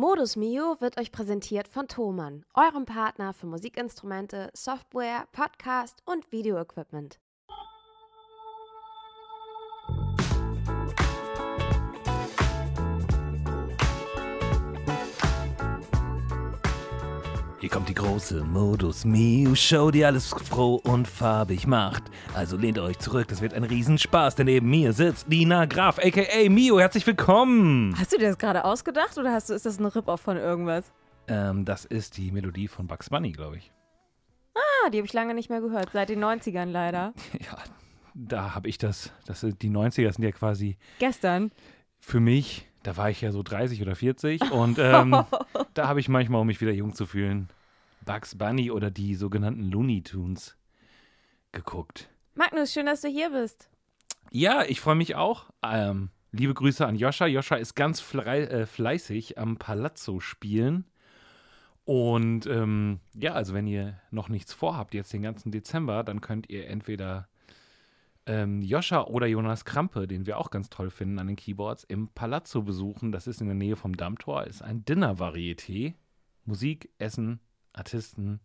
Modus Mio wird euch präsentiert von Thomann, eurem Partner für Musikinstrumente, Software, Podcast und Videoequipment. Hier kommt die große Modus Mio Show, die alles froh und farbig macht. Also lehnt euch zurück, das wird ein Riesenspaß, denn neben mir sitzt Nina Graf, aka Mio. Herzlich willkommen! Hast du dir das gerade ausgedacht oder hast du, ist das ein Rip-Off von irgendwas? Ähm, das ist die Melodie von Bugs Bunny, glaube ich. Ah, die habe ich lange nicht mehr gehört, seit den 90ern leider. Ja, da habe ich das, das sind, die 90er sind ja quasi Gestern. für mich, da war ich ja so 30 oder 40 und ähm, da habe ich manchmal, um mich wieder jung zu fühlen, Bugs Bunny oder die sogenannten Looney Tunes geguckt. Magnus, schön, dass du hier bist. Ja, ich freue mich auch. Ähm, liebe Grüße an Joscha. Joscha ist ganz flei äh, fleißig am Palazzo spielen. Und ähm, ja, also wenn ihr noch nichts vorhabt, jetzt den ganzen Dezember, dann könnt ihr entweder ähm, Joscha oder Jonas Krampe, den wir auch ganz toll finden an den Keyboards, im Palazzo besuchen. Das ist in der Nähe vom Dammtor, ist ein Dinner-Varieté. Musik, Essen, Artisten.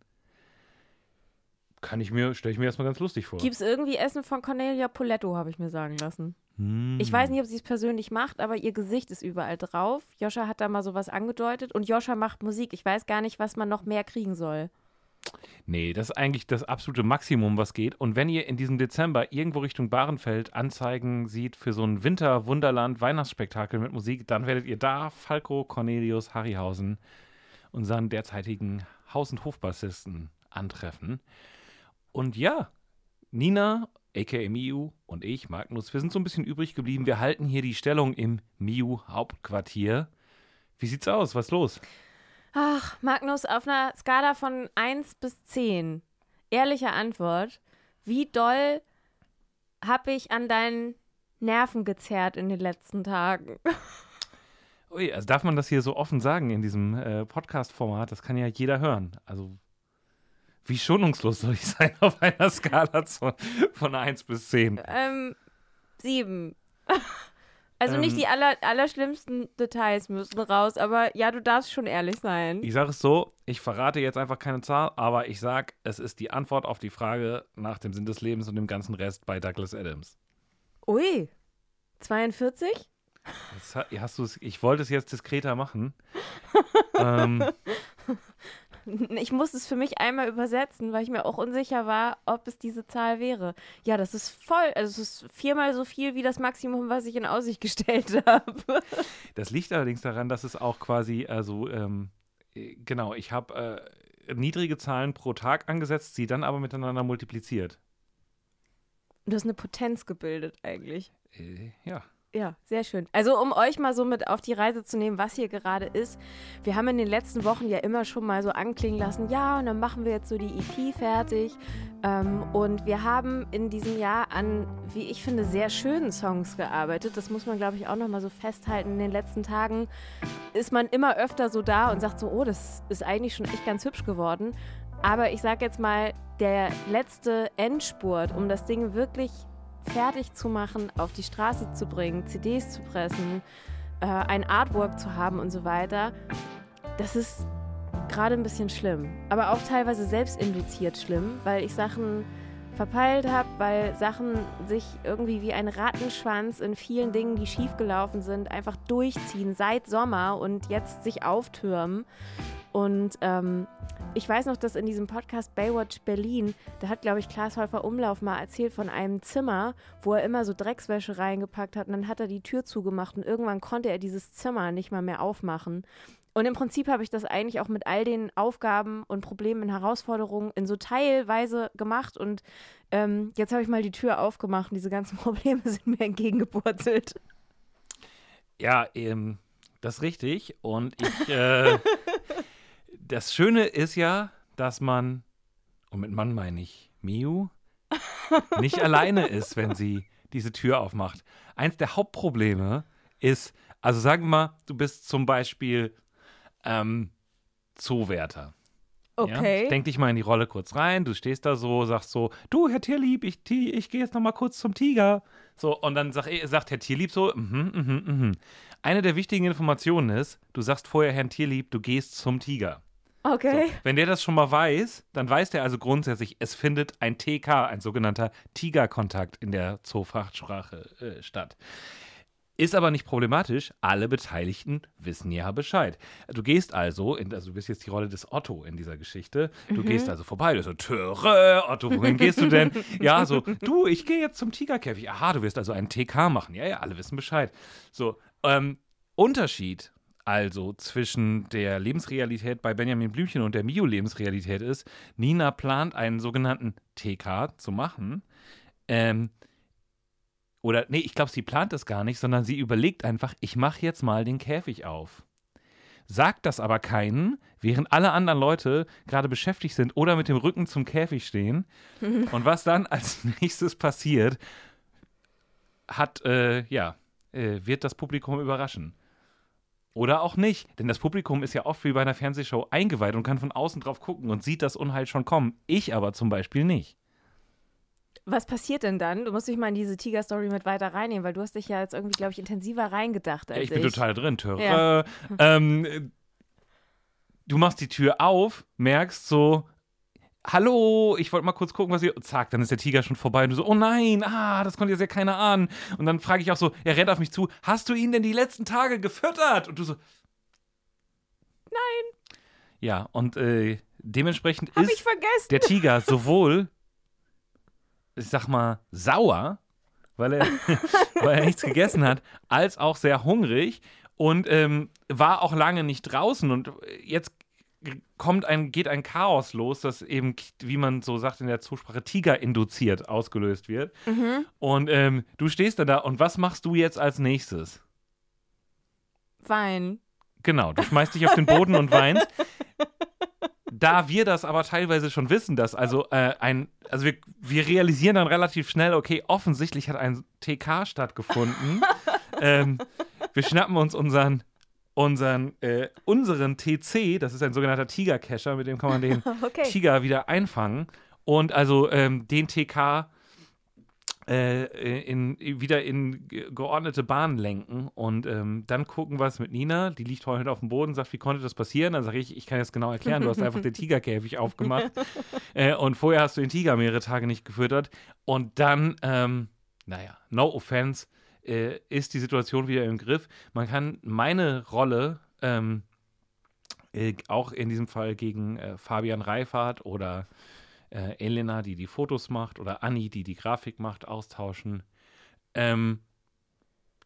Kann ich mir, stelle ich mir erstmal ganz lustig vor. Gibt es irgendwie Essen von Cornelia Poletto, habe ich mir sagen lassen. Hm. Ich weiß nicht, ob sie es persönlich macht, aber ihr Gesicht ist überall drauf. Joscha hat da mal sowas angedeutet und Joscha macht Musik. Ich weiß gar nicht, was man noch mehr kriegen soll. Nee, das ist eigentlich das absolute Maximum, was geht. Und wenn ihr in diesem Dezember irgendwo Richtung Bahrenfeld Anzeigen sieht für so ein Winter-Wunderland-Weihnachtsspektakel mit Musik, dann werdet ihr da Falco Cornelius Harryhausen, unseren derzeitigen Haus- und Hofbassisten, antreffen. Und ja, Nina, aka Miu und ich, Magnus, wir sind so ein bisschen übrig geblieben. Wir halten hier die Stellung im Miu-Hauptquartier. Wie sieht's aus? Was ist los? Ach, Magnus, auf einer Skala von 1 bis 10, ehrliche Antwort, wie doll habe ich an deinen Nerven gezerrt in den letzten Tagen? Ui, also darf man das hier so offen sagen in diesem äh, Podcast-Format? Das kann ja jeder hören. Also, wie schonungslos soll ich sein auf einer Skala zu, von 1 bis 10? Ähm, sieben. Also Ähm. nicht die aller, allerschlimmsten Details müssen raus, aber ja, du darfst schon ehrlich sein. Ich sage es so, ich verrate jetzt einfach keine Zahl, aber ich sage, es ist die Antwort auf die Frage nach dem Sinn des Lebens und dem ganzen Rest bei Douglas Adams. Ui, 42? Jetzt ha- hast du's, ich wollte es jetzt diskreter machen. ähm, Ich muss es für mich einmal übersetzen, weil ich mir auch unsicher war, ob es diese Zahl wäre. Ja, das ist voll, also es ist viermal so viel wie das Maximum, was ich in Aussicht gestellt habe. Das liegt allerdings daran, dass es auch quasi, also, ähm, äh, genau, ich habe äh, niedrige Zahlen pro Tag angesetzt, sie dann aber miteinander multipliziert. Du hast eine Potenz gebildet eigentlich. Äh, ja. Ja, sehr schön. Also um euch mal so mit auf die Reise zu nehmen, was hier gerade ist. Wir haben in den letzten Wochen ja immer schon mal so anklingen lassen, ja, und dann machen wir jetzt so die EP fertig. Ähm, und wir haben in diesem Jahr an, wie ich finde, sehr schönen Songs gearbeitet. Das muss man, glaube ich, auch noch mal so festhalten. In den letzten Tagen ist man immer öfter so da und sagt so, oh, das ist eigentlich schon echt ganz hübsch geworden. Aber ich sage jetzt mal, der letzte Endspurt, um das Ding wirklich fertig zu machen, auf die Straße zu bringen, CDs zu pressen, äh, ein Artwork zu haben und so weiter, das ist gerade ein bisschen schlimm. Aber auch teilweise selbstinduziert schlimm, weil ich Sachen verpeilt habe, weil Sachen sich irgendwie wie ein Rattenschwanz in vielen Dingen, die schiefgelaufen sind, einfach durchziehen seit Sommer und jetzt sich auftürmen. Und ähm, ich weiß noch, dass in diesem Podcast Baywatch Berlin, da hat, glaube ich, Klaas Häufer Umlauf mal erzählt von einem Zimmer, wo er immer so Dreckswäsche reingepackt hat und dann hat er die Tür zugemacht und irgendwann konnte er dieses Zimmer nicht mal mehr aufmachen. Und im Prinzip habe ich das eigentlich auch mit all den Aufgaben und Problemen und Herausforderungen in so teilweise gemacht und ähm, jetzt habe ich mal die Tür aufgemacht und diese ganzen Probleme sind mir entgegengepurzelt. Ja, ähm, das ist richtig. Und ich, äh, das Schöne ist ja, dass man, und mit Mann meine ich Miu, nicht alleine ist, wenn sie diese Tür aufmacht. Eins der Hauptprobleme ist, also sagen wir mal, du bist zum Beispiel ähm, Zoowärter Okay. Ja? Denk dich mal in die Rolle kurz rein. Du stehst da so, sagst so, du, Herr Tierlieb, ich, ich gehe jetzt noch mal kurz zum Tiger. So, und dann sag, sagt Herr Tierlieb so, mhm, mhm, mhm. Eine der wichtigen Informationen ist, du sagst vorher Herrn Tierlieb, du gehst zum Tiger. Okay. So, wenn der das schon mal weiß, dann weiß der also grundsätzlich, es findet ein TK, ein sogenannter Tigerkontakt in der Zoofachsprache äh, statt. Ist aber nicht problematisch. Alle Beteiligten wissen ja Bescheid. Du gehst also, in, also du bist jetzt die Rolle des Otto in dieser Geschichte. Du mhm. gehst also vorbei. Du so, Töre, Otto, wohin gehst du denn? ja, so, du, ich gehe jetzt zum Tigerkäfig. Aha, du wirst also einen TK machen. Ja, ja, alle wissen Bescheid. So, ähm, Unterschied also zwischen der Lebensrealität bei Benjamin Blümchen und der Mio-Lebensrealität ist, Nina plant einen sogenannten TK zu machen. Ähm, oder, nee, ich glaube, sie plant es gar nicht, sondern sie überlegt einfach, ich mache jetzt mal den Käfig auf. Sagt das aber keinen, während alle anderen Leute gerade beschäftigt sind oder mit dem Rücken zum Käfig stehen. Und was dann als nächstes passiert, hat, äh, ja, äh, wird das Publikum überraschen. Oder auch nicht, denn das Publikum ist ja oft wie bei einer Fernsehshow eingeweiht und kann von außen drauf gucken und sieht das Unheil schon kommen. Ich aber zum Beispiel nicht. Was passiert denn dann? Du musst dich mal in diese Tiger-Story mit weiter reinnehmen, weil du hast dich ja jetzt irgendwie, glaube ich, intensiver reingedacht als ja, ich. bin total drin, Töre. Ja. Ähm, du machst die Tür auf, merkst so, hallo, ich wollte mal kurz gucken, was ihr. Zack, dann ist der Tiger schon vorbei und du so, oh nein, ah, das konnte jetzt ja keiner ahnen. Und dann frage ich auch so, er rennt auf mich zu, hast du ihn denn die letzten Tage gefüttert? Und du so, nein. Ja, und äh, dementsprechend Hab ist der Tiger sowohl ich sag mal, sauer, weil er, weil er nichts gegessen hat, als auch sehr hungrig und ähm, war auch lange nicht draußen. Und jetzt kommt ein, geht ein Chaos los, das eben, wie man so sagt in der Zusprache, Tiger induziert ausgelöst wird. Mhm. Und ähm, du stehst dann da und was machst du jetzt als nächstes? Wein. Genau, du schmeißt dich auf den Boden und weinst. Da wir das aber teilweise schon wissen, dass also äh, ein, also wir, wir realisieren dann relativ schnell, okay, offensichtlich hat ein TK stattgefunden. ähm, wir schnappen uns unseren unseren, äh, unseren TC, das ist ein sogenannter Tiger-Cacher, mit dem kann man den okay. Tiger wieder einfangen. Und also ähm, den TK äh, in, wieder in geordnete Bahnen lenken und ähm, dann gucken, was mit Nina, die liegt heute auf dem Boden, sagt, wie konnte das passieren? Dann sage ich, ich kann das genau erklären, du hast einfach den Tigerkäfig aufgemacht äh, und vorher hast du den Tiger mehrere Tage nicht gefüttert und dann, ähm, naja, no offense, äh, ist die Situation wieder im Griff. Man kann meine Rolle ähm, äh, auch in diesem Fall gegen äh, Fabian Reifert oder äh, Elena, die die Fotos macht, oder Anni, die die Grafik macht, austauschen. Ähm,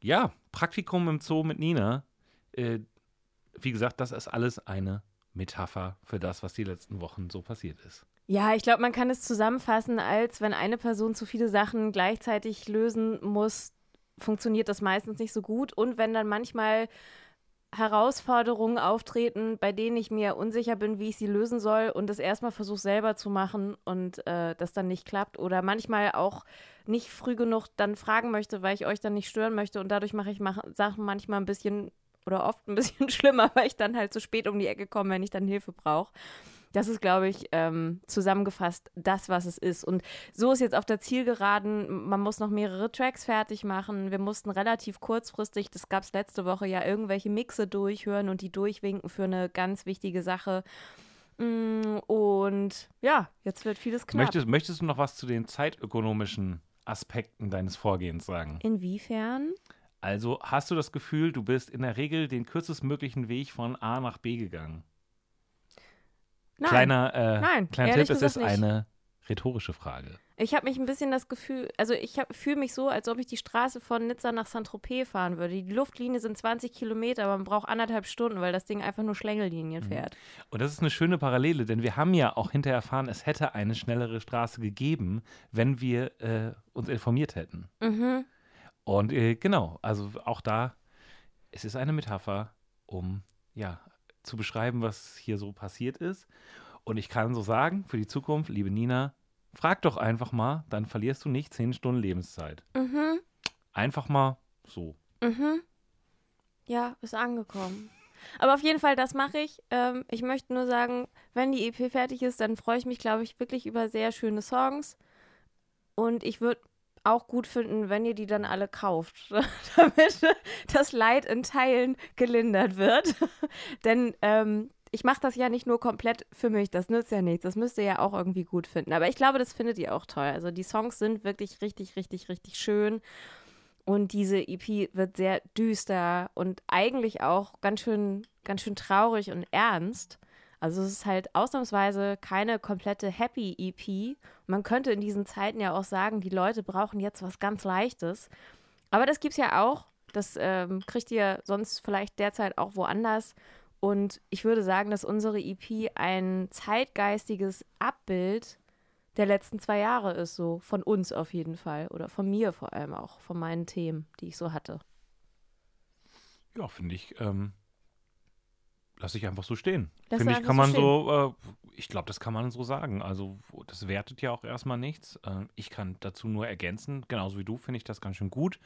ja, Praktikum im Zoo mit Nina. Äh, wie gesagt, das ist alles eine Metapher für das, was die letzten Wochen so passiert ist. Ja, ich glaube, man kann es zusammenfassen, als wenn eine Person zu viele Sachen gleichzeitig lösen muss, funktioniert das meistens nicht so gut. Und wenn dann manchmal Herausforderungen auftreten, bei denen ich mir unsicher bin, wie ich sie lösen soll und das erstmal versuche selber zu machen und äh, das dann nicht klappt oder manchmal auch nicht früh genug dann fragen möchte, weil ich euch dann nicht stören möchte und dadurch mache ich mach Sachen manchmal ein bisschen oder oft ein bisschen schlimmer, weil ich dann halt zu spät um die Ecke komme, wenn ich dann Hilfe brauche. Das ist, glaube ich, ähm, zusammengefasst das, was es ist. Und so ist jetzt auf der Zielgeraden, man muss noch mehrere Tracks fertig machen. Wir mussten relativ kurzfristig, das gab es letzte Woche ja, irgendwelche Mixe durchhören und die durchwinken für eine ganz wichtige Sache. Mm, und ja, jetzt wird vieles knapp. Möchtest, möchtest du noch was zu den zeitökonomischen Aspekten deines Vorgehens sagen? Inwiefern? Also hast du das Gefühl, du bist in der Regel den kürzestmöglichen Weg von A nach B gegangen? Nein. Kleiner, äh, Nein, kleiner Tipp, es ist nicht. eine rhetorische Frage. Ich habe mich ein bisschen das Gefühl, also ich fühle mich so, als ob ich die Straße von Nizza nach Saint-Tropez fahren würde. Die Luftlinie sind 20 Kilometer, aber man braucht anderthalb Stunden, weil das Ding einfach nur Schlängellinien mhm. fährt. Und das ist eine schöne Parallele, denn wir haben ja auch hinterher erfahren, es hätte eine schnellere Straße gegeben, wenn wir äh, uns informiert hätten. Mhm. Und äh, genau, also auch da, es ist eine Metapher, um ja zu beschreiben, was hier so passiert ist. Und ich kann so sagen, für die Zukunft, liebe Nina, frag doch einfach mal, dann verlierst du nicht zehn Stunden Lebenszeit. Mhm. Einfach mal so. Mhm. Ja, ist angekommen. Aber auf jeden Fall, das mache ich. Ähm, ich möchte nur sagen, wenn die EP fertig ist, dann freue ich mich, glaube ich, wirklich über sehr schöne Songs. Und ich würde auch gut finden, wenn ihr die dann alle kauft, damit das Leid in Teilen gelindert wird. Denn ähm, ich mache das ja nicht nur komplett für mich, das nützt ja nichts. Das müsst ihr ja auch irgendwie gut finden. Aber ich glaube, das findet ihr auch toll. Also die Songs sind wirklich richtig, richtig, richtig schön. Und diese EP wird sehr düster und eigentlich auch ganz schön, ganz schön traurig und ernst. Also es ist halt ausnahmsweise keine komplette Happy EP. Man könnte in diesen Zeiten ja auch sagen, die Leute brauchen jetzt was ganz Leichtes. Aber das gibt es ja auch. Das ähm, kriegt ihr sonst vielleicht derzeit auch woanders. Und ich würde sagen, dass unsere EP ein zeitgeistiges Abbild der letzten zwei Jahre ist, so von uns auf jeden Fall oder von mir vor allem auch, von meinen Themen, die ich so hatte. Ja, finde ich, ähm, lasse ich einfach so stehen. Finde ich, kann man so, äh, ich glaube, das kann man so sagen. Also, das wertet ja auch erstmal nichts. Äh, ich kann dazu nur ergänzen, genauso wie du, finde ich das ganz schön gut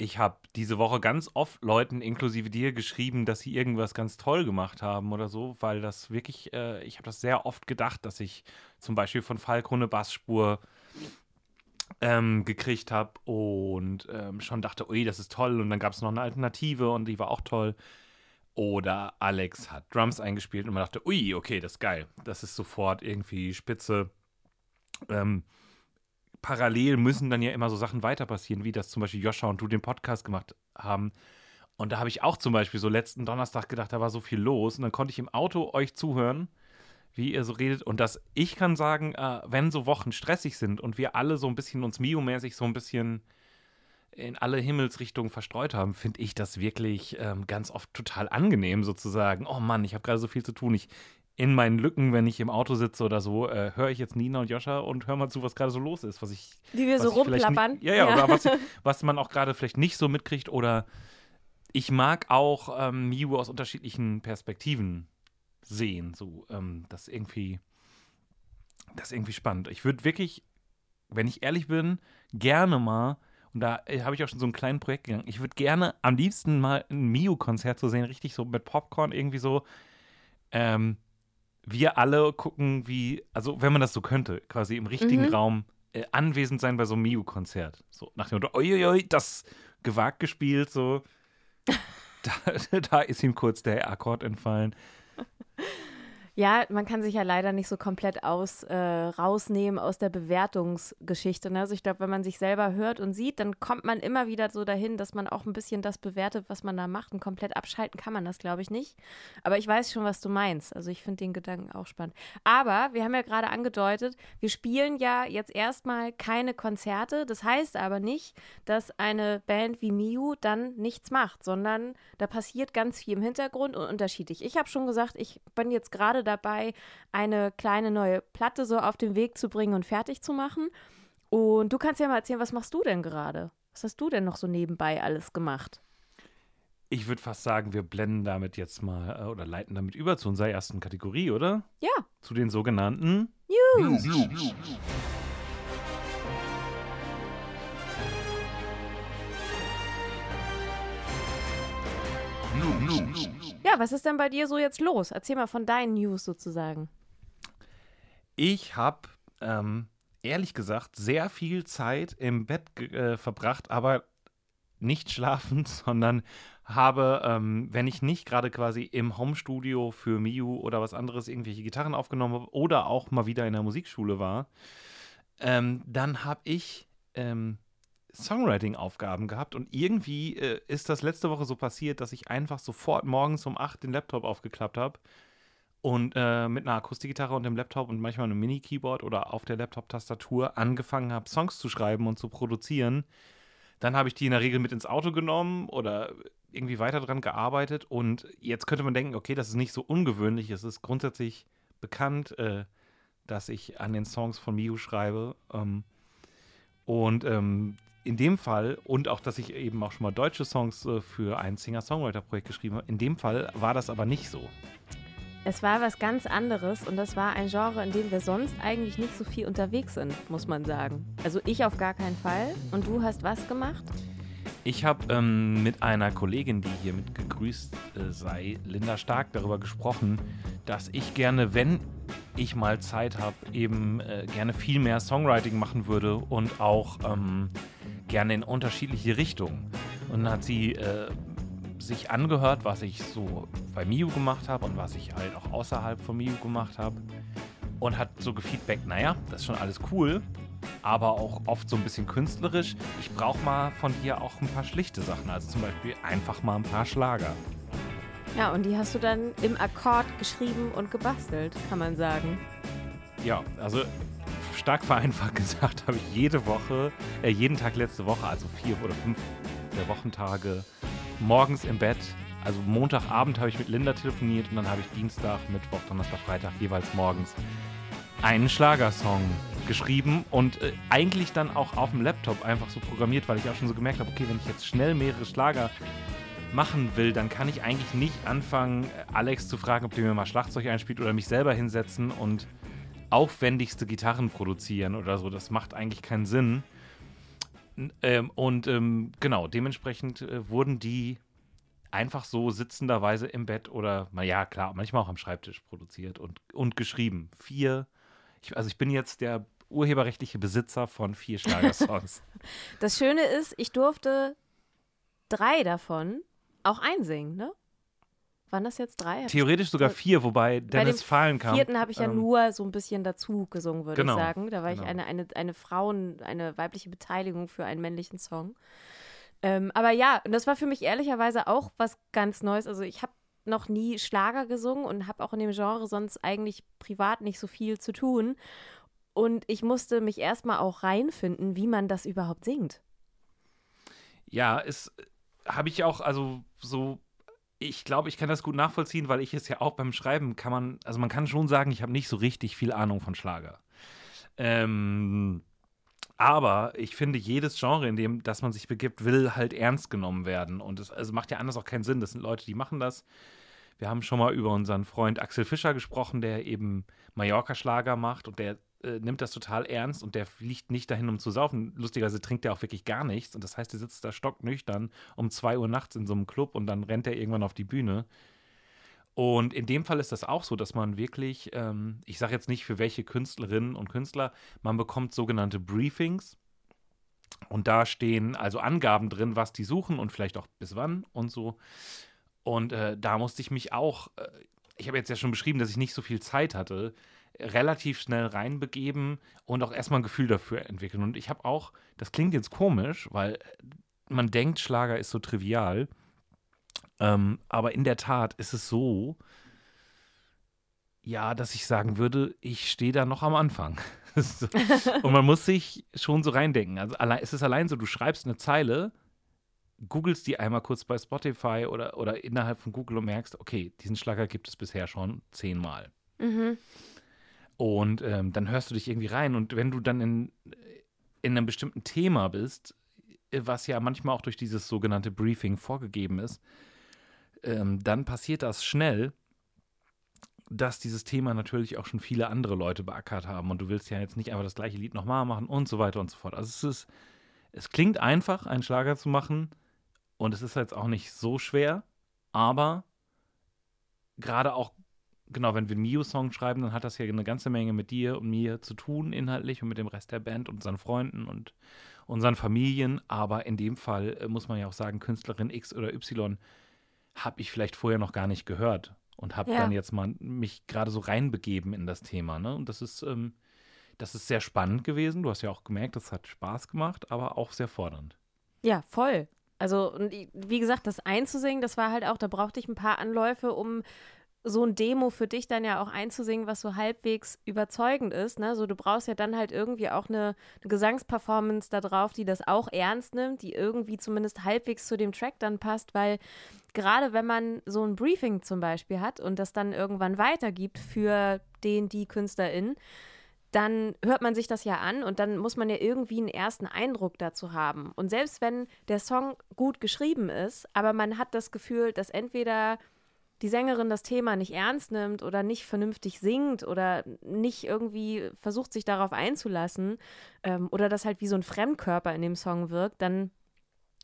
ich habe diese Woche ganz oft Leuten, inklusive dir, geschrieben, dass sie irgendwas ganz toll gemacht haben oder so, weil das wirklich, äh, ich habe das sehr oft gedacht, dass ich zum Beispiel von Falk eine Bassspur ähm, gekriegt habe und ähm, schon dachte, ui, das ist toll. Und dann gab es noch eine Alternative und die war auch toll. Oder Alex hat Drums eingespielt und man dachte, ui, okay, das ist geil. Das ist sofort irgendwie spitze. Ähm, parallel müssen dann ja immer so Sachen weiter passieren, wie das zum Beispiel Joscha und du den Podcast gemacht haben. Und da habe ich auch zum Beispiel so letzten Donnerstag gedacht, da war so viel los. Und dann konnte ich im Auto euch zuhören, wie ihr so redet. Und dass ich kann sagen, äh, wenn so Wochen stressig sind und wir alle so ein bisschen uns Mio-mäßig so ein bisschen in alle Himmelsrichtungen verstreut haben, finde ich das wirklich ähm, ganz oft total angenehm sozusagen. Oh Mann, ich habe gerade so viel zu tun. Ich, in meinen Lücken, wenn ich im Auto sitze oder so, äh, höre ich jetzt Nina und Joscha und höre mal zu, was gerade so los ist, was ich. Wie wir so rumplappern. Ja, ja, ja, oder was, was man auch gerade vielleicht nicht so mitkriegt oder ich mag auch ähm, Miu aus unterschiedlichen Perspektiven sehen. So, ähm, das irgendwie, das ist irgendwie spannend. Ich würde wirklich, wenn ich ehrlich bin, gerne mal, und da äh, habe ich auch schon so ein kleines Projekt gegangen, ich würde gerne am liebsten mal ein Miu-Konzert so sehen, richtig so mit Popcorn irgendwie so. Ähm, wir alle gucken, wie, also wenn man das so könnte, quasi im richtigen mhm. Raum äh, anwesend sein bei so einem Miu-Konzert. So nach dem Motto, uiuiui, das gewagt gespielt, so. da, da ist ihm kurz der Akkord entfallen. Ja, man kann sich ja leider nicht so komplett aus, äh, rausnehmen aus der Bewertungsgeschichte. Ne? Also ich glaube, wenn man sich selber hört und sieht, dann kommt man immer wieder so dahin, dass man auch ein bisschen das bewertet, was man da macht. Und komplett abschalten kann man das, glaube ich, nicht. Aber ich weiß schon, was du meinst. Also ich finde den Gedanken auch spannend. Aber wir haben ja gerade angedeutet, wir spielen ja jetzt erstmal keine Konzerte. Das heißt aber nicht, dass eine Band wie Miu dann nichts macht, sondern da passiert ganz viel im Hintergrund und unterschiedlich. Ich habe schon gesagt, ich bin jetzt gerade dabei, eine kleine neue Platte so auf den Weg zu bringen und fertig zu machen. Und du kannst ja mal erzählen, was machst du denn gerade? Was hast du denn noch so nebenbei alles gemacht? Ich würde fast sagen, wir blenden damit jetzt mal äh, oder leiten damit über zu unserer ersten Kategorie, oder? Ja. Zu den sogenannten News. News. Ja, was ist denn bei dir so jetzt los? Erzähl mal von deinen News sozusagen. Ich habe ähm, ehrlich gesagt sehr viel Zeit im Bett äh, verbracht, aber nicht schlafend, sondern habe, ähm, wenn ich nicht gerade quasi im Homestudio für Miu oder was anderes irgendwelche Gitarren aufgenommen habe oder auch mal wieder in der Musikschule war, ähm, dann habe ich ähm, Songwriting-Aufgaben gehabt und irgendwie äh, ist das letzte Woche so passiert, dass ich einfach sofort morgens um 8 den Laptop aufgeklappt habe und äh, mit einer Akustikgitarre und dem Laptop und manchmal einem Mini-Keyboard oder auf der Laptop-Tastatur angefangen habe, Songs zu schreiben und zu produzieren. Dann habe ich die in der Regel mit ins Auto genommen oder irgendwie weiter dran gearbeitet und jetzt könnte man denken, okay, das ist nicht so ungewöhnlich, es ist grundsätzlich bekannt, äh, dass ich an den Songs von Miu schreibe. Ähm, und ähm, in dem Fall, und auch, dass ich eben auch schon mal deutsche Songs äh, für ein Singer-Songwriter-Projekt geschrieben habe, in dem Fall war das aber nicht so. Es war was ganz anderes und das war ein Genre, in dem wir sonst eigentlich nicht so viel unterwegs sind, muss man sagen. Also ich auf gar keinen Fall. Und du hast was gemacht? Ich habe ähm, mit einer Kollegin, die hier mit gegrüßt äh, sei, Linda Stark, darüber gesprochen, dass ich gerne, wenn ich mal Zeit habe, eben äh, gerne viel mehr Songwriting machen würde und auch ähm, gerne in unterschiedliche Richtungen. Und dann hat sie äh, sich angehört, was ich so bei Miu gemacht habe und was ich halt auch außerhalb von Miu gemacht habe. Und hat so gefeedbackt, naja, das ist schon alles cool, aber auch oft so ein bisschen künstlerisch. Ich brauche mal von dir auch ein paar schlichte Sachen, also zum Beispiel einfach mal ein paar Schlager. Ja, und die hast du dann im Akkord geschrieben und gebastelt, kann man sagen. Ja, also stark vereinfacht gesagt habe ich jede Woche, äh, jeden Tag letzte Woche, also vier oder fünf der Wochentage, morgens im Bett. Also Montagabend habe ich mit Linda telefoniert und dann habe ich Dienstag, Mittwoch, Donnerstag, Freitag jeweils morgens einen Schlagersong geschrieben und äh, eigentlich dann auch auf dem Laptop einfach so programmiert, weil ich auch schon so gemerkt habe, okay, wenn ich jetzt schnell mehrere Schlager machen will, dann kann ich eigentlich nicht anfangen, Alex zu fragen, ob der mir mal Schlagzeug einspielt oder mich selber hinsetzen und aufwendigste Gitarren produzieren oder so. Das macht eigentlich keinen Sinn. Ähm, und ähm, genau, dementsprechend äh, wurden die einfach so sitzenderweise im Bett oder, naja, klar, manchmal auch am Schreibtisch produziert und, und geschrieben. Vier, ich, also ich bin jetzt der urheberrechtliche Besitzer von vier Schlagersongs. das Schöne ist, ich durfte drei davon auch einsingen, ne? Waren das jetzt drei? Theoretisch sogar vier, wobei Dennis Fallen kam. vierten habe ich ja ähm, nur so ein bisschen dazu gesungen, würde genau, ich sagen. Da war genau. ich eine, eine, eine Frauen, eine weibliche Beteiligung für einen männlichen Song. Ähm, aber ja, und das war für mich ehrlicherweise auch was ganz Neues. Also ich habe noch nie Schlager gesungen und habe auch in dem Genre sonst eigentlich privat nicht so viel zu tun. Und ich musste mich erstmal auch reinfinden, wie man das überhaupt singt. Ja, es habe ich auch, also so ich glaube, ich kann das gut nachvollziehen, weil ich es ja auch beim Schreiben kann man, also man kann schon sagen, ich habe nicht so richtig viel Ahnung von Schlager. Ähm, aber ich finde, jedes Genre, in dem das man sich begibt, will halt ernst genommen werden. Und es also macht ja anders auch keinen Sinn. Das sind Leute, die machen das. Wir haben schon mal über unseren Freund Axel Fischer gesprochen, der eben Mallorca-Schlager macht und der äh, nimmt das total ernst und der fliegt nicht dahin, um zu saufen. Lustigerweise trinkt er auch wirklich gar nichts. Und das heißt, er sitzt da stocknüchtern um zwei Uhr nachts in so einem Club und dann rennt er irgendwann auf die Bühne. Und in dem Fall ist das auch so, dass man wirklich, ähm, ich sage jetzt nicht für welche Künstlerinnen und Künstler, man bekommt sogenannte Briefings. Und da stehen also Angaben drin, was die suchen und vielleicht auch bis wann und so. Und äh, da musste ich mich auch, äh, ich habe jetzt ja schon beschrieben, dass ich nicht so viel Zeit hatte, relativ schnell reinbegeben und auch erstmal ein Gefühl dafür entwickeln. Und ich habe auch, das klingt jetzt komisch, weil man denkt, Schlager ist so trivial. Ähm, aber in der Tat ist es so, ja, dass ich sagen würde, ich stehe da noch am Anfang. und man muss sich schon so reindenken. Also allein, es ist allein so, du schreibst eine Zeile, googelst die einmal kurz bei Spotify oder, oder innerhalb von Google und merkst, okay, diesen Schlager gibt es bisher schon zehnmal. Mhm. Und ähm, dann hörst du dich irgendwie rein. Und wenn du dann in, in einem bestimmten Thema bist, was ja manchmal auch durch dieses sogenannte Briefing vorgegeben ist, ähm, dann passiert das schnell, dass dieses Thema natürlich auch schon viele andere Leute beackert haben. Und du willst ja jetzt nicht einfach das gleiche Lied nochmal machen und so weiter und so fort. Also es ist, es klingt einfach, einen Schlager zu machen. Und es ist jetzt auch nicht so schwer, aber gerade auch genau, wenn wir einen Mio-Song schreiben, dann hat das ja eine ganze Menge mit dir und mir zu tun, inhaltlich und mit dem Rest der Band und unseren Freunden und unseren Familien. Aber in dem Fall äh, muss man ja auch sagen, Künstlerin X oder Y habe ich vielleicht vorher noch gar nicht gehört und habe ja. dann jetzt mal mich gerade so reinbegeben in das Thema. Ne? Und das ist, ähm, das ist sehr spannend gewesen. Du hast ja auch gemerkt, das hat Spaß gemacht, aber auch sehr fordernd. Ja, voll. Also, wie gesagt, das einzusingen, das war halt auch, da brauchte ich ein paar Anläufe, um so ein Demo für dich dann ja auch einzusingen, was so halbwegs überzeugend ist. Ne? So, du brauchst ja dann halt irgendwie auch eine, eine Gesangsperformance da drauf, die das auch ernst nimmt, die irgendwie zumindest halbwegs zu dem Track dann passt, weil gerade wenn man so ein Briefing zum Beispiel hat und das dann irgendwann weitergibt für den, die Künstlerin, dann hört man sich das ja an und dann muss man ja irgendwie einen ersten Eindruck dazu haben. Und selbst wenn der Song gut geschrieben ist, aber man hat das Gefühl, dass entweder die Sängerin das Thema nicht ernst nimmt oder nicht vernünftig singt oder nicht irgendwie versucht, sich darauf einzulassen ähm, oder das halt wie so ein Fremdkörper in dem Song wirkt, dann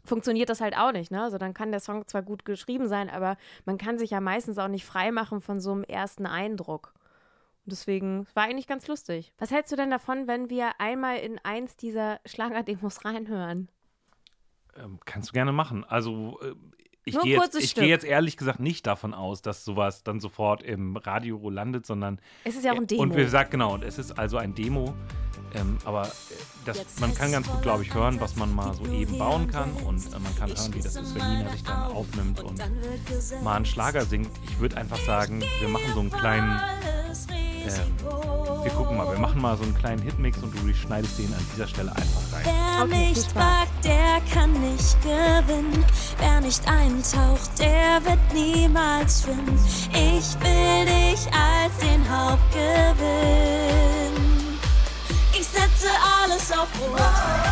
funktioniert das halt auch nicht. Ne? Also dann kann der Song zwar gut geschrieben sein, aber man kann sich ja meistens auch nicht freimachen von so einem ersten Eindruck. Und deswegen war eigentlich ganz lustig. Was hältst du denn davon, wenn wir einmal in eins dieser Schlagerdemos reinhören? Ähm, kannst du gerne machen. Also äh, ich Nur gehe jetzt, ich gehe jetzt ehrlich gesagt nicht davon aus, dass sowas dann sofort im Radio landet, sondern Es ist ja auch ein Demo. Und wir sagen genau, es ist also ein Demo. Ähm, aber äh, das, man kann ganz gut, glaube ich, hören, was man mal so eben bauen kann. Und äh, man kann hören, wie das ist, wenn Nina sich dann aufnimmt und mal einen Schlager singt. Ich würde einfach sagen, wir machen so einen kleinen. Ähm, wir gucken mal, wir machen mal so einen kleinen Hitmix und du schneidest den an dieser Stelle einfach rein. Wer Okay, nicht wagt, der kann nicht gewinnen. Wer nicht eintaucht, der wird niemals schwimmen. Ich will dich als den Hauptgewinn. Ich setze alles auf Rot.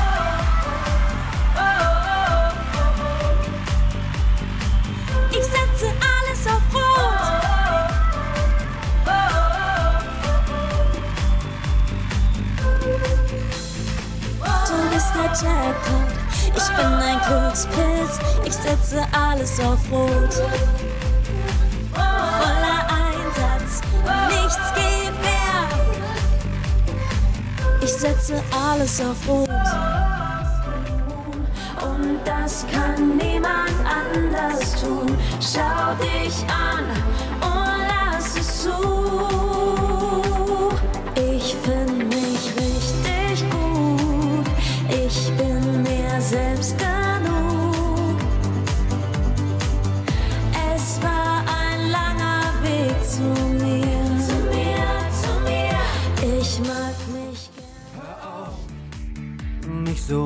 Bin ein Glückspilz, ich setze alles auf Rot. Voller Einsatz, nichts geht mehr. Ich setze alles auf Rot. Und das kann niemand anders tun. Schau dich an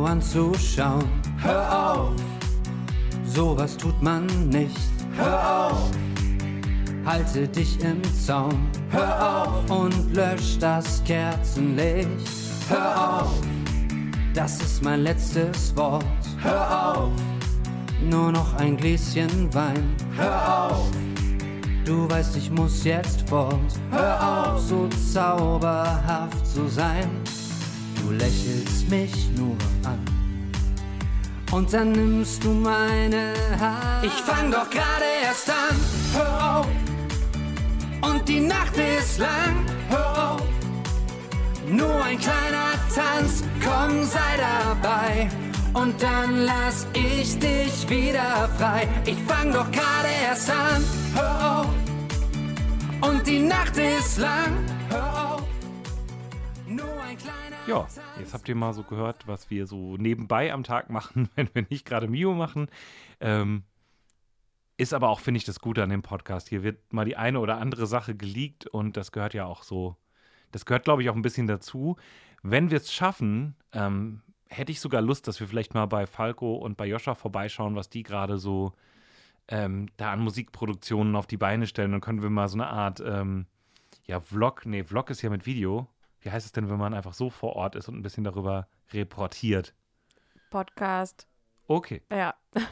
anzuschauen. Hör auf, sowas tut man nicht. Hör auf, halte dich im Zaum. Hör auf und lösch das Kerzenlicht. Hör auf, das ist mein letztes Wort. Hör auf, nur noch ein Gläschen Wein. Hör auf. Du weißt, ich muss jetzt fort. Hör auf, so zauberhaft zu sein. Du lächelst mich nur an. Und dann nimmst du meine Hand. Ich fang doch gerade erst an. Hör auf. Und die Nacht ist lang. Hör auf. Nur ein kleiner Tanz. Komm, sei dabei. Und dann lass ich dich wieder frei. Ich fang doch gerade erst an. Hör auf. Und die Nacht ist lang. Ja, jetzt habt ihr mal so gehört, was wir so nebenbei am Tag machen, wenn wir nicht gerade Mio machen. Ähm, ist aber auch, finde ich, das Gute an dem Podcast. Hier wird mal die eine oder andere Sache geleakt und das gehört ja auch so, das gehört, glaube ich, auch ein bisschen dazu. Wenn wir es schaffen, ähm, hätte ich sogar Lust, dass wir vielleicht mal bei Falco und bei Joscha vorbeischauen, was die gerade so ähm, da an Musikproduktionen auf die Beine stellen. Dann können wir mal so eine Art, ähm, ja, Vlog, nee, Vlog ist ja mit Video. Wie heißt es denn, wenn man einfach so vor Ort ist und ein bisschen darüber reportiert? Podcast. Okay, Ja.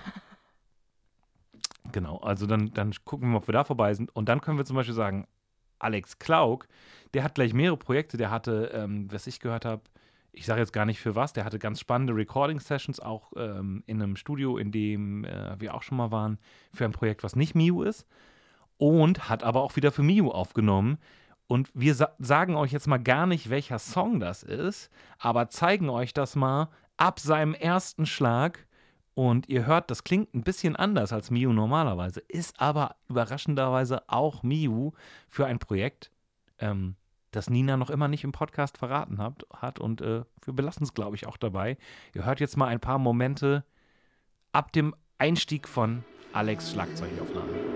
genau. Also dann, dann gucken wir mal, ob wir da vorbei sind. Und dann können wir zum Beispiel sagen, Alex Klauk, der hat gleich mehrere Projekte. Der hatte, ähm, was ich gehört habe, ich sage jetzt gar nicht für was, der hatte ganz spannende Recording-Sessions auch ähm, in einem Studio, in dem äh, wir auch schon mal waren, für ein Projekt, was nicht Miu ist. Und hat aber auch wieder für Miu aufgenommen. Und wir sa sagen euch jetzt mal gar nicht, welcher Song das ist, aber zeigen euch das mal ab seinem ersten Schlag. Und ihr hört, das klingt ein bisschen anders als Miu normalerweise, ist aber überraschenderweise auch Miu für ein Projekt, ähm, das Nina noch immer nicht im Podcast verraten hat. hat und äh, wir belassen es, glaube ich, auch dabei. Ihr hört jetzt mal ein paar Momente ab dem Einstieg von Alex Schlagzeugaufnahme.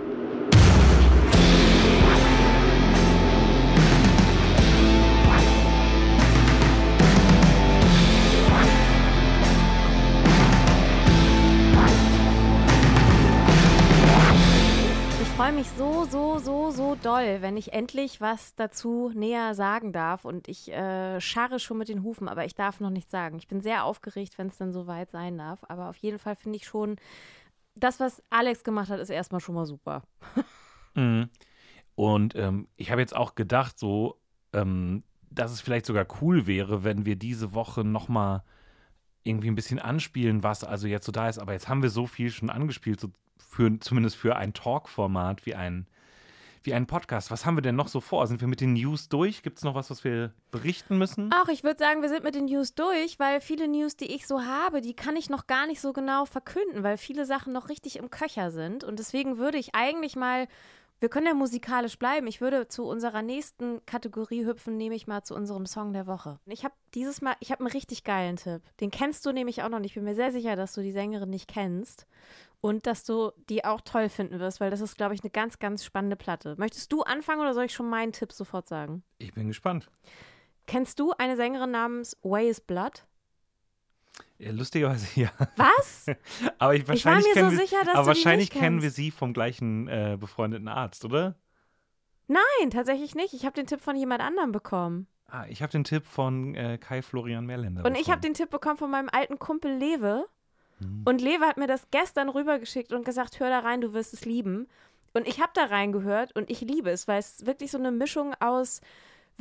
Freue mich so, so, so, so doll, wenn ich endlich was dazu näher sagen darf. Und ich äh, scharre schon mit den Hufen, aber ich darf noch nichts sagen. Ich bin sehr aufgeregt, wenn es dann soweit sein darf. Aber auf jeden Fall finde ich schon, das, was Alex gemacht hat, ist erstmal schon mal super. Mhm. Und ähm, ich habe jetzt auch gedacht, so, ähm, dass es vielleicht sogar cool wäre, wenn wir diese Woche nochmal irgendwie ein bisschen anspielen, was also jetzt so da ist. Aber jetzt haben wir so viel schon angespielt, so für, zumindest für ein Talk-Format wie ein, wie ein Podcast. Was haben wir denn noch so vor? Sind wir mit den News durch? Gibt es noch was, was wir berichten müssen? Ach, ich würde sagen, wir sind mit den News durch, weil viele News, die ich so habe, die kann ich noch gar nicht so genau verkünden, weil viele Sachen noch richtig im Köcher sind. Und deswegen würde ich eigentlich mal wir können ja musikalisch bleiben. Ich würde zu unserer nächsten Kategorie hüpfen, nehme ich mal zu unserem Song der Woche. Ich habe dieses Mal, ich habe einen richtig geilen Tipp. Den kennst du nämlich auch noch nicht. Ich bin mir sehr sicher, dass du die Sängerin nicht kennst und dass du die auch toll finden wirst, weil das ist, glaube ich, eine ganz, ganz spannende Platte. Möchtest du anfangen oder soll ich schon meinen Tipp sofort sagen? Ich bin gespannt. Kennst du eine Sängerin namens Way is Blood? Ja, lustigerweise ja. Was? aber ich, wahrscheinlich ich war mir so wir, sicher, dass aber du wahrscheinlich die kennen kennst. wir sie vom gleichen äh, befreundeten Arzt, oder? Nein, tatsächlich nicht. Ich habe den Tipp von jemand anderem bekommen. Ah, ich habe den Tipp von äh, Kai Florian Mehrländer. Und ich habe den Tipp bekommen von meinem alten Kumpel Lewe. Hm. Und Lewe hat mir das gestern rübergeschickt und gesagt, hör da rein, du wirst es lieben. Und ich habe da reingehört und ich liebe es, weil es wirklich so eine Mischung aus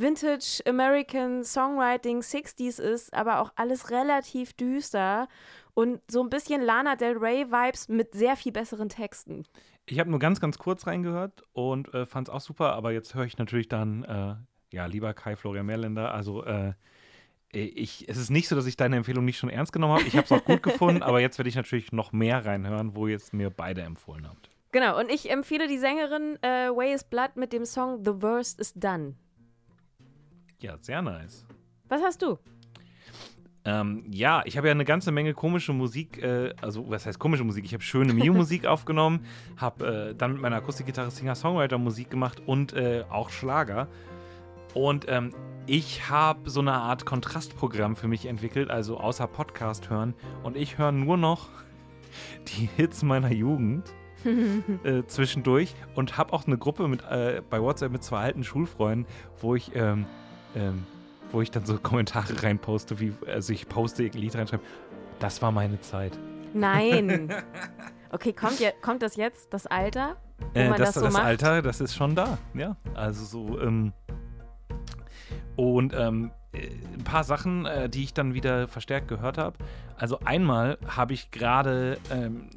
Vintage American Songwriting 60s ist, aber auch alles relativ düster und so ein bisschen Lana Del Rey Vibes mit sehr viel besseren Texten. Ich habe nur ganz, ganz kurz reingehört und äh, fand es auch super, aber jetzt höre ich natürlich dann, äh, ja, lieber Kai Florian Mehrländer, also äh, ich, es ist nicht so, dass ich deine Empfehlung nicht schon ernst genommen habe. Ich habe es auch gut gefunden, aber jetzt werde ich natürlich noch mehr reinhören, wo ihr es mir beide empfohlen habt. Genau, und ich empfehle die Sängerin äh, Way is Blood mit dem Song The Worst is Done. Ja, sehr nice. Was hast du? Ähm, ja, ich habe ja eine ganze Menge komische Musik, äh, also was heißt komische Musik? Ich habe schöne Mio-Musik aufgenommen, habe äh, dann mit meiner Akustikgitarre Singer-Songwriter-Musik gemacht und äh, auch Schlager. Und ähm, ich habe so eine Art Kontrastprogramm für mich entwickelt, also außer Podcast hören. Und ich höre nur noch die Hits meiner Jugend äh, zwischendurch und habe auch eine Gruppe mit, äh, bei WhatsApp mit zwei alten Schulfreunden, wo ich, ähm, ähm, wo ich dann so Kommentare reinposte, wie, also ich poste ein Lied reinschreibe. Das war meine Zeit. Nein. Okay, kommt, je, kommt das jetzt, das Alter, wo Äh, man das, das so das macht? Alter, das ist schon da, ja. Also so, ähm, und ähm, äh, ein paar Sachen, äh, die ich dann wieder verstärkt gehört habe. Also einmal habe ich gerade ähm,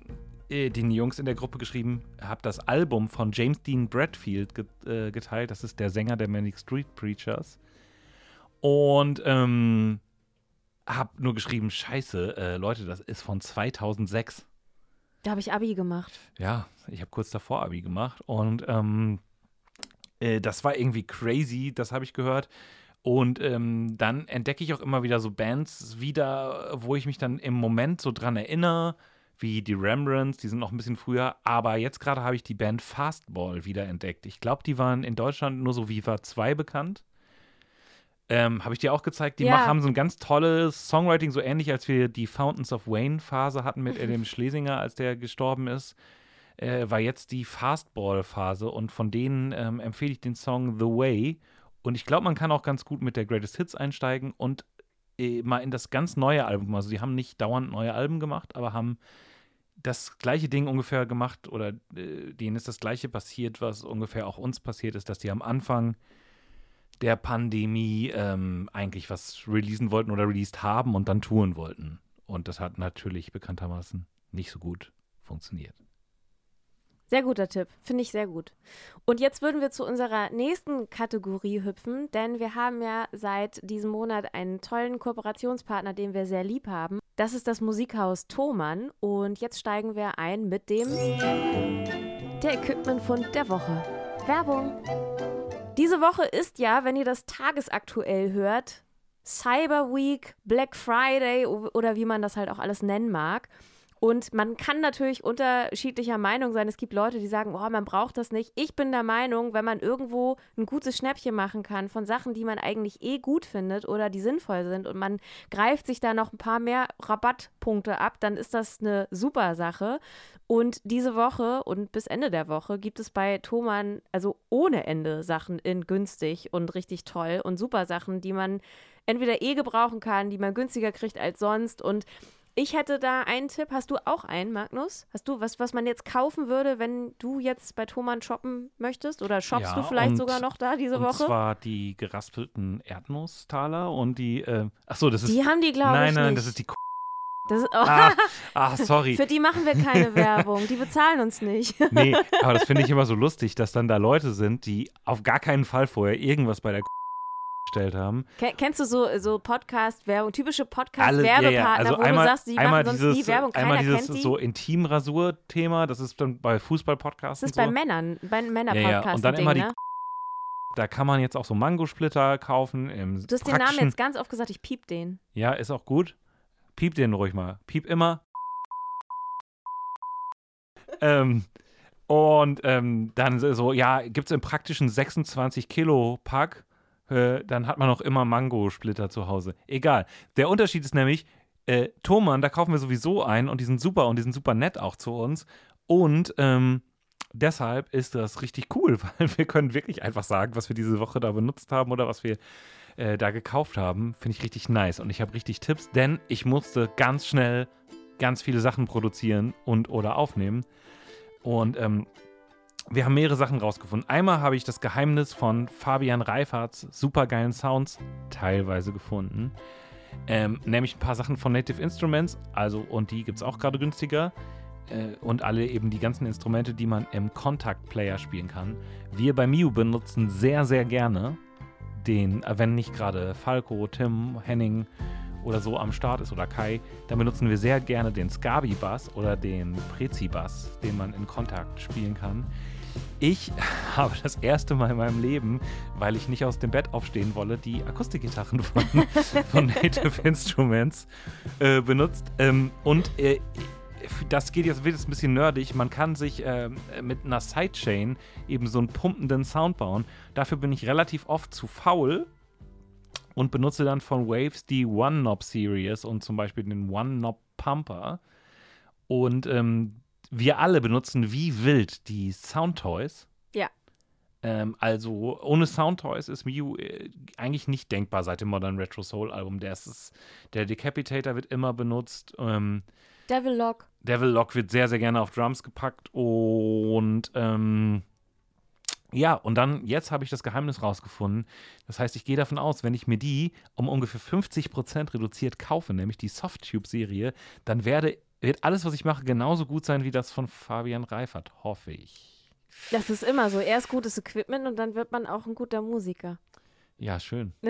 äh, den Jungs in der Gruppe geschrieben, habe das Album von James Dean Bradfield get, äh, geteilt. Das ist der Sänger der Manic Street Preachers. Und ähm, habe nur geschrieben, scheiße, äh, Leute, das ist von 2006. Da habe ich Abi gemacht. Ja, ich habe kurz davor Abi gemacht und ähm, äh, das war irgendwie crazy, das habe ich gehört. Und ähm, dann entdecke ich auch immer wieder so Bands wieder, wo ich mich dann im Moment so dran erinnere, wie die Rembrandts, die sind noch ein bisschen früher. Aber jetzt gerade habe ich die Band Fastball wieder entdeckt. Ich glaube, die waren in Deutschland nur so Viva 2 bekannt. Ähm, habe ich dir auch gezeigt. Die Ja. haben so ein ganz tolles Songwriting, so ähnlich als wir die Fountains of Wayne Phase hatten mit Adam Schlesinger, als der gestorben ist. Äh, war jetzt die Fastball-Phase und von denen ähm, empfehle ich den Song The Way. Und ich glaube, man kann auch ganz gut mit der Greatest Hits einsteigen und äh, mal in das ganz neue Album. Also, die haben nicht dauernd neue Alben gemacht, aber haben das gleiche Ding ungefähr gemacht oder äh, denen ist das gleiche passiert, was ungefähr auch uns passiert ist, dass die am Anfang der Pandemie ähm, eigentlich was releasen wollten oder released haben und dann touren wollten. Und das hat natürlich bekanntermaßen nicht so gut funktioniert. Sehr guter Tipp, finde ich sehr gut. Und jetzt würden wir zu unserer nächsten Kategorie hüpfen, denn wir haben ja seit diesem Monat einen tollen Kooperationspartner, den wir sehr lieb haben. Das ist das Musikhaus Thomann und jetzt steigen wir ein mit dem der Equipmentfund der Woche. Werbung. Diese Woche ist ja, wenn ihr das tagesaktuell hört, Cyber Week, Black Friday oder wie man das halt auch alles nennen mag. Und man kann natürlich unterschiedlicher Meinung sein. Es gibt Leute, die sagen, oh, man braucht das nicht. Ich bin der Meinung, wenn man irgendwo ein gutes Schnäppchen machen kann von Sachen, die man eigentlich eh gut findet oder die sinnvoll sind und man greift sich da noch ein paar mehr Rabattpunkte ab, dann ist das eine super Sache. Und diese Woche und bis Ende der Woche gibt es bei Thomann also ohne Ende Sachen in günstig und richtig toll und super Sachen, die man entweder eh gebrauchen kann, die man günstiger kriegt als sonst und ich hätte da einen Tipp. Hast du auch einen, Magnus? Hast du was, was man jetzt kaufen würde, wenn du jetzt bei Thomann shoppen möchtest? Oder shoppst Ja, du vielleicht und- sogar noch da diese und Woche? zwar die geraspelten Erdnusstaler und die, äh, ach so, das ist, die haben die, glaube nein, ich, nein, nicht. das ist die Das ist, oh, Ah, ah, sorry. Für die machen wir keine Werbung. Die bezahlen uns nicht. Nee, aber das finde ich immer so lustig, dass dann da Leute sind, die auf gar keinen Fall vorher irgendwas bei der gestellt haben. Ken- Kennst du so, so Podcast-Werbung, typische Podcast-Werbepartner, ja, ja. Also wo einmal, du sagst, die einmal machen sonst dieses, nie Werbung, einmal keiner dieses kennt die? so Intimrasur-Thema, das ist dann bei Fußball-Podcasts das ist bei so. Männern, bei Männer-Podcasts. ja. Und dann immer die ne? Da kann man jetzt auch so Mangosplitter kaufen. Im Du hast den Namen jetzt ganz oft gesagt, ich piep den. Ja, ist auch gut. Piep den ruhig mal. Piep immer. ähm, und ähm, dann so, ja, gibt es im praktischen 26 Kilo Pack, äh, dann hat man noch immer Mangosplitter zu Hause. Egal. Der Unterschied ist nämlich, äh, Thomann, da kaufen wir sowieso ein und die sind super und die sind super nett auch zu uns. Und ähm, deshalb ist das richtig cool, weil wir können wirklich einfach sagen, was wir diese Woche da benutzt haben oder was wir äh, da gekauft haben. Finde ich richtig nice. Und ich habe richtig Tipps, denn ich musste ganz schnell ganz viele Sachen produzieren und oder aufnehmen. Und ähm, wir haben mehrere Sachen rausgefunden. Einmal habe ich das Geheimnis von Fabian Reiferts supergeilen Sounds teilweise gefunden. Ähm, nämlich ein paar Sachen von Native Instruments, also und die gibt es auch gerade günstiger. Äh, und alle eben die ganzen Instrumente, die man im Contact Player spielen kann. Wir bei Miu benutzen sehr, sehr gerne den, äh, wenn nicht gerade Falco, Tim, Henning oder so am Start ist oder Kai, dann benutzen wir sehr gerne den Scabi-Bass oder den Prezi-Bass, den man in Kontakt spielen kann. Ich habe das erste Mal in meinem Leben, weil ich nicht aus dem Bett aufstehen wolle, die Akustikgitarren von, von Native Instruments äh, benutzt. Ähm, und äh, das geht jetzt, wird ein bisschen nerdig. Man kann sich ähm, mit einer Sidechain eben so einen pumpenden Sound bauen. Dafür bin ich relativ oft zu faul und benutze dann von Waves die One-Knob-Series und zum Beispiel den One-Knob-Pumper. Und ähm, wir alle benutzen wie wild die Soundtoys. Ja. Ähm, also ohne Soundtoys ist Mew äh, eigentlich nicht denkbar seit dem Modern Retro Soul Album. Der, ist, der Decapitator wird immer benutzt. Ähm, Devil Lock. Devil Lock wird sehr, sehr gerne auf Drums gepackt und ähm, ja, und dann, jetzt habe ich das Geheimnis rausgefunden. Das heißt, ich gehe davon aus, wenn ich mir die um ungefähr 50% reduziert kaufe, nämlich die Softtube-Serie, dann werde, wird alles, was ich mache, genauso gut sein wie das von Fabian Reifert, hoffe ich. Das ist immer so. Erst gutes Equipment und dann wird man auch ein guter Musiker. Ja, schön.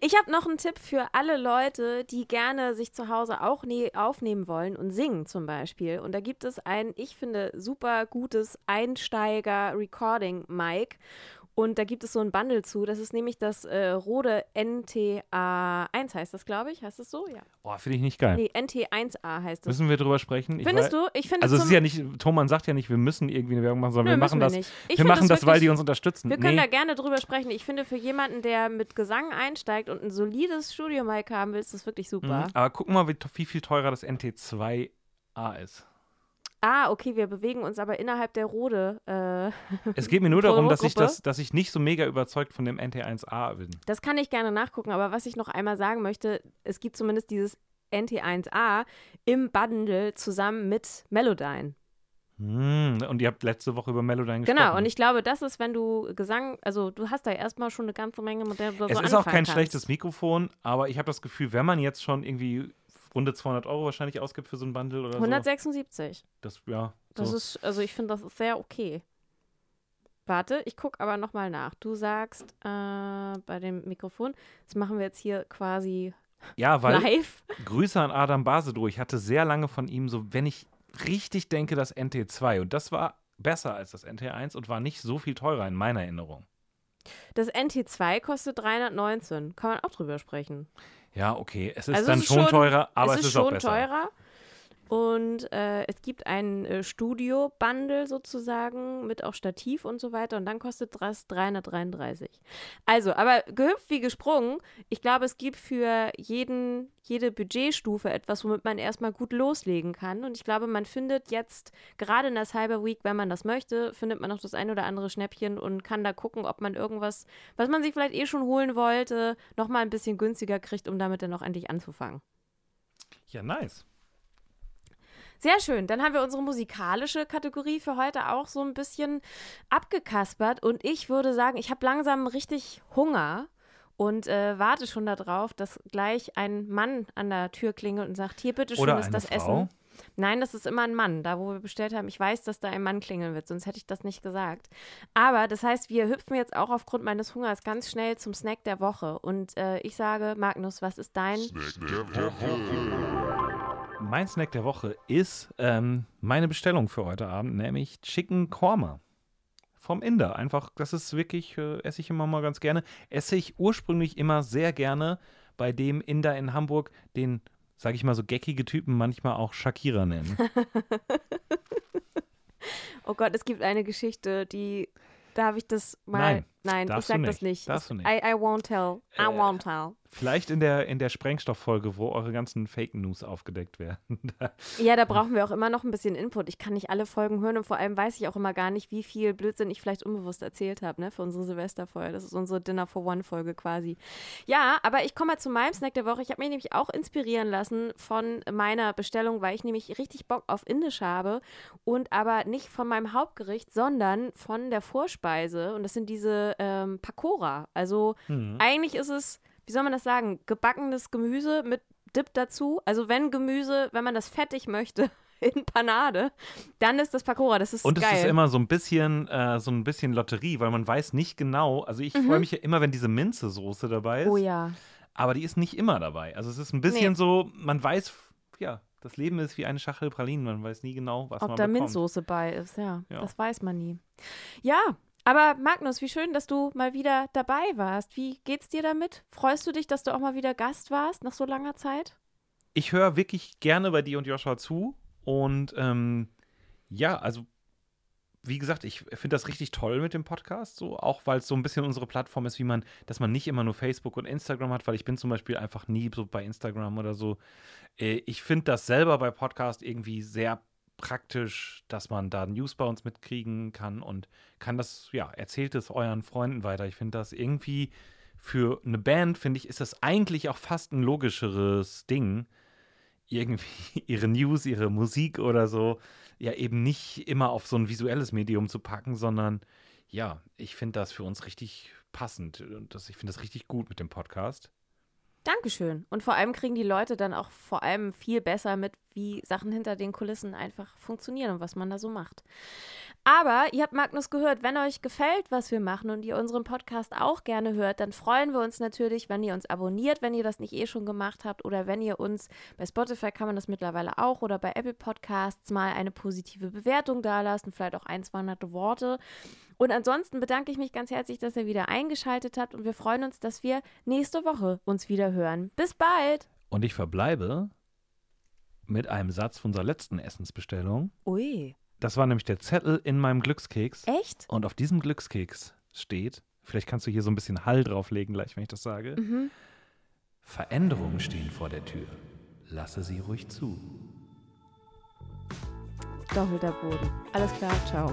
Ich habe noch einen Tipp für alle Leute, die gerne sich zu Hause auch ne aufnehmen wollen und singen zum Beispiel. Und da gibt es ein, ich finde, super gutes Einsteiger-Recording-Mic. Und da gibt es so ein Bundle zu. Das ist nämlich das äh, Rode NTA1 heißt das, glaube ich. Heißt das so? Ja. Oh, finde ich nicht geil. Nee, NT1A heißt das. Müssen wir drüber sprechen? Ich Findest du? Ich finde Also es ist ja nicht, Thomann sagt ja nicht, wir müssen irgendwie eine Werbung machen, sondern Nö, wir machen wir das, nicht. Ich wir machen das das, weil wirklich- die uns unterstützen. Wir können nee. da gerne drüber sprechen. Ich finde, für jemanden, der mit Gesang einsteigt und ein solides Studio-Mic haben will, ist das wirklich super. Mhm. Aber guck mal, wie, wie viel teurer das NT2A ist. Ah, okay, wir bewegen uns aber innerhalb der Rode. Äh, Es geht mir nur darum, dass ich, das, dass ich nicht so mega überzeugt von dem NT1A bin. das kann ich gerne nachgucken, aber was ich noch einmal sagen möchte, es gibt zumindest dieses NT1A im Bundle zusammen mit Melodyne. Hm, Und ihr habt letzte Woche über Melodyne gesprochen. Genau, und ich glaube, das ist, wenn du Gesang, also du hast da erstmal schon eine ganze Menge, mit der du Es so ist auch kein kannst. schlechtes Mikrofon, aber ich habe das Gefühl, wenn man jetzt schon irgendwie runde 200 Euro wahrscheinlich ausgibt für so ein Bundle oder 176. so. Das, ja, Das so. ist, also ich finde, das ist sehr okay. Warte, ich gucke aber nochmal nach. Du sagst äh, bei dem Mikrofon, das machen wir jetzt hier quasi ja, weil live. Grüße an Adam Basedroh. Ich hatte sehr lange von ihm so, wenn ich richtig denke, das NT2. Und das war besser als das NT1 und war nicht so viel teurer in meiner Erinnerung. Das NT2 kostet 319. Kann man auch drüber sprechen. Ja, okay. Es ist Also dann es ist schon, teurer, aber es es ist, ist, schon auch besser. teurer. Und äh, es gibt ein äh, Studio-Bundle sozusagen mit auch Stativ und so weiter. Und dann kostet das 333. Also, aber gehüpft wie gesprungen. Ich glaube, es gibt für jeden, jede Budgetstufe etwas, womit man erstmal gut loslegen kann. Und ich glaube, man findet jetzt, gerade in der Cyber Week, wenn man das möchte, findet man noch das ein oder andere Schnäppchen und kann da gucken, ob man irgendwas, was man sich vielleicht eh schon holen wollte, nochmal ein bisschen günstiger kriegt, um damit dann auch endlich anzufangen. Ja, nice. Sehr schön. Dann haben wir unsere musikalische Kategorie für heute auch so ein bisschen abgekaspert. Und ich würde sagen, ich habe langsam richtig Hunger. und äh, warte schon darauf, dass gleich ein Mann an der Tür klingelt und sagt, hier bitte schön Oder ist das Frau. Essen. Nein, das ist immer ein Mann. Da, wo wir bestellt haben, ich weiß, dass da ein Mann klingeln wird, sonst hätte ich das nicht gesagt. Aber das heißt, wir hüpfen jetzt auch aufgrund meines Hungers ganz schnell zum Snack der Woche. Und äh, ich sage, Magnus, was ist dein? Mein Snack der Woche ist ähm, meine Bestellung für heute Abend, nämlich Chicken Korma. Vom Inder. Einfach, das ist wirklich, äh, esse ich immer mal ganz gerne. Esse ich ursprünglich immer sehr gerne bei dem Inder in Hamburg, den, sage ich mal, so geckige Typen manchmal auch Shakira nennen. Oh Gott, es gibt eine Geschichte, die, da habe ich das mal. Nein, Nein ich darfst du sag das nicht. nicht. Darfst du nicht. I, I won't tell. I Äh, won't tell. Vielleicht in der, in der Sprengstofffolge, wo eure ganzen Fake News aufgedeckt werden. Ja, da brauchen wir auch immer noch ein bisschen Input. Ich kann nicht alle Folgen hören und vor allem weiß ich auch immer gar nicht, wie viel Blödsinn ich vielleicht unbewusst erzählt habe, ne, für unsere Silvesterfolge. Das ist unsere Dinner for One Folge quasi. Ja, aber ich komme mal zu meinem Snack der Woche. Ich habe mich nämlich auch inspirieren lassen von meiner Bestellung, weil ich nämlich richtig Bock auf Indisch habe und aber nicht von meinem Hauptgericht, sondern von der Vorspeise. Und das sind diese ähm, Pakora. Also Hm. eigentlich ist es, wie soll man das sagen, gebackenes Gemüse mit Dip dazu. Also wenn Gemüse, wenn man das fettig möchte in Panade, dann ist das Pakora. Das ist Und geil. es ist immer so ein bisschen, äh, so ein bisschen Lotterie, weil man weiß nicht genau. Also ich freue mich ja immer, wenn diese Minze-Soße dabei ist. Mhm. oh ja. Aber die ist nicht immer dabei. Also es ist ein bisschen Nee. so, man weiß, ja, das Leben ist wie eine Schachtel Pralinen. Man weiß nie genau, was Ob man da bekommt. Minzsoße bei ist, ja, Ja. Das weiß man nie. Ja, aber Magnus, wie schön, dass du mal wieder dabei warst. Wie geht's dir damit? Freust du dich, dass du auch mal wieder Gast warst nach so langer Zeit? Ich höre wirklich gerne bei dir und Joshua zu. Und ähm, ja, also wie gesagt, ich finde das richtig toll mit dem Podcast, so auch weil es so ein bisschen unsere Plattform ist, wie man, dass man nicht immer nur Facebook und Instagram hat, weil ich bin zum Beispiel einfach nie so bei Instagram oder so. Äh, ich finde das selber bei Podcast irgendwie sehr praktisch, dass man da News bei uns mitkriegen kann und kann das, ja, erzählt es euren Freunden weiter. Ich finde das irgendwie für eine Band, finde ich, ist das eigentlich auch fast ein logischeres Ding, irgendwie ihre News, ihre Musik oder so, ja eben nicht immer auf so ein visuelles Medium zu packen, sondern ja, ich finde das für uns richtig passend und das, ich finde das richtig gut mit dem Podcast. Dankeschön. Und vor allem kriegen die Leute dann auch vor allem viel besser mit, wie Sachen hinter den Kulissen einfach funktionieren und was man da so macht. Aber ihr habt Magnus gehört, wenn euch gefällt, was wir machen und ihr unseren Podcast auch gerne hört, dann freuen wir uns natürlich, wenn ihr uns abonniert, wenn ihr das nicht eh schon gemacht habt oder wenn ihr uns bei Spotify kann man das mittlerweile auch oder bei Apple Podcasts mal eine positive Bewertung dalasst und vielleicht auch ein, zwei nette Worte. Und ansonsten bedanke ich mich ganz herzlich, dass ihr wieder eingeschaltet habt und wir freuen uns, dass wir nächste Woche uns wieder hören. Bis bald! Und ich verbleibe mit einem Satz von unserer letzten Essensbestellung. Ui, Das war nämlich der Zettel in meinem Glückskeks. echt? Und auf diesem Glückskeks steht, vielleicht kannst du hier so ein bisschen Hall drauflegen, gleich, wenn ich das sage. Mhm. Veränderungen stehen vor der Tür. Lasse sie ruhig zu. Doppelter Boden. Alles klar, ciao.